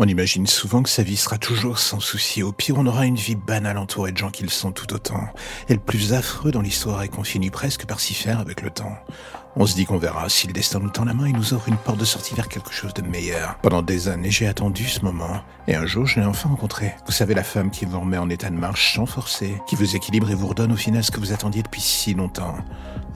On imagine souvent que sa vie sera toujours sans souci. Au pire, on aura une vie banale entourée de gens qui le sont tout autant. Et le plus affreux dans l'histoire est qu'on finit presque par s'y faire avec le temps. On se dit qu'on verra si le destin nous tend la main et nous offre une porte de sortie vers quelque chose de meilleur. Pendant des années, j'ai attendu ce moment. Et un jour, je l'ai enfin rencontré. Vous savez, la femme qui vous remet en état de marche sans forcer, qui vous équilibre et vous redonne au final ce que vous attendiez depuis si longtemps.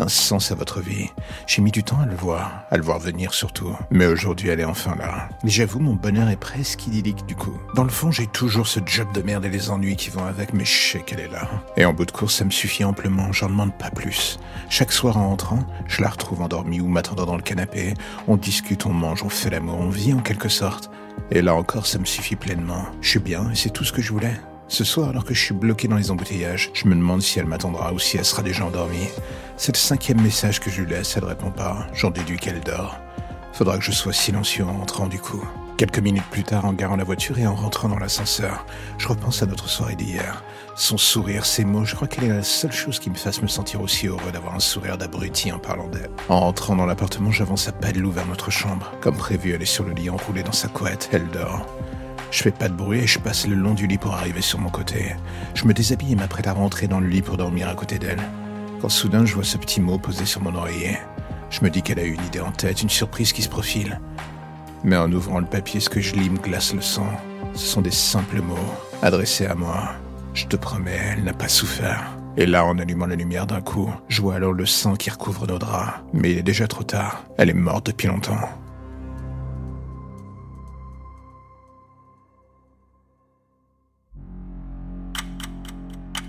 Un sens à votre vie. J'ai mis du temps à le voir, à le voir venir surtout. Mais aujourd'hui, elle est enfin là. Mais j'avoue, mon bonheur est presque idyllique du coup. Dans le fond, j'ai toujours ce job de merde et les ennuis qui vont avec, mais je sais qu'elle est là. Et en bout de course, ça me suffit amplement, j'en demande pas plus. Chaque soir en entrant, je la retrouve endormi ou m'attendant dans le canapé. On discute, on mange, on fait l'amour, on vit en quelque sorte. Et là encore, ça me suffit pleinement. Je suis bien et c'est tout ce que je voulais. Ce soir, alors que je suis bloqué dans les embouteillages, je me demande si elle m'attendra ou si elle sera déjà endormie. C'est le cinquième message que je lui laisse, elle répond pas. J'en déduis qu'elle dort. Faudra que je sois silencieux en entrant du coup. Quelques minutes plus tard, en garant la voiture et en rentrant dans l'ascenseur, je repense à notre soirée d'hier. Son sourire, ses mots, je crois qu'elle est la seule chose qui me fasse me sentir aussi heureux d'avoir un sourire d'abruti en parlant d'elle. En rentrant dans l'appartement, j'avance à pas de loup vers notre chambre. Comme prévu, elle est sur le lit enroulée dans sa couette, elle dort. Je fais pas de bruit et je passe le long du lit pour arriver sur mon côté. Je me déshabille et m'apprête à rentrer dans le lit pour dormir à côté d'elle. Quand soudain je vois ce petit mot posé sur mon oreiller. Je me dis qu'elle a une idée en tête, une surprise qui se profile. Mais en ouvrant le papier, ce que je lis me glace le sang. Ce sont des simples mots, adressés à moi. Je te promets, elle n'a pas souffert. Et là, en allumant la lumière d'un coup, je vois alors le sang qui recouvre nos draps. Mais il est déjà trop tard. Elle est morte depuis longtemps.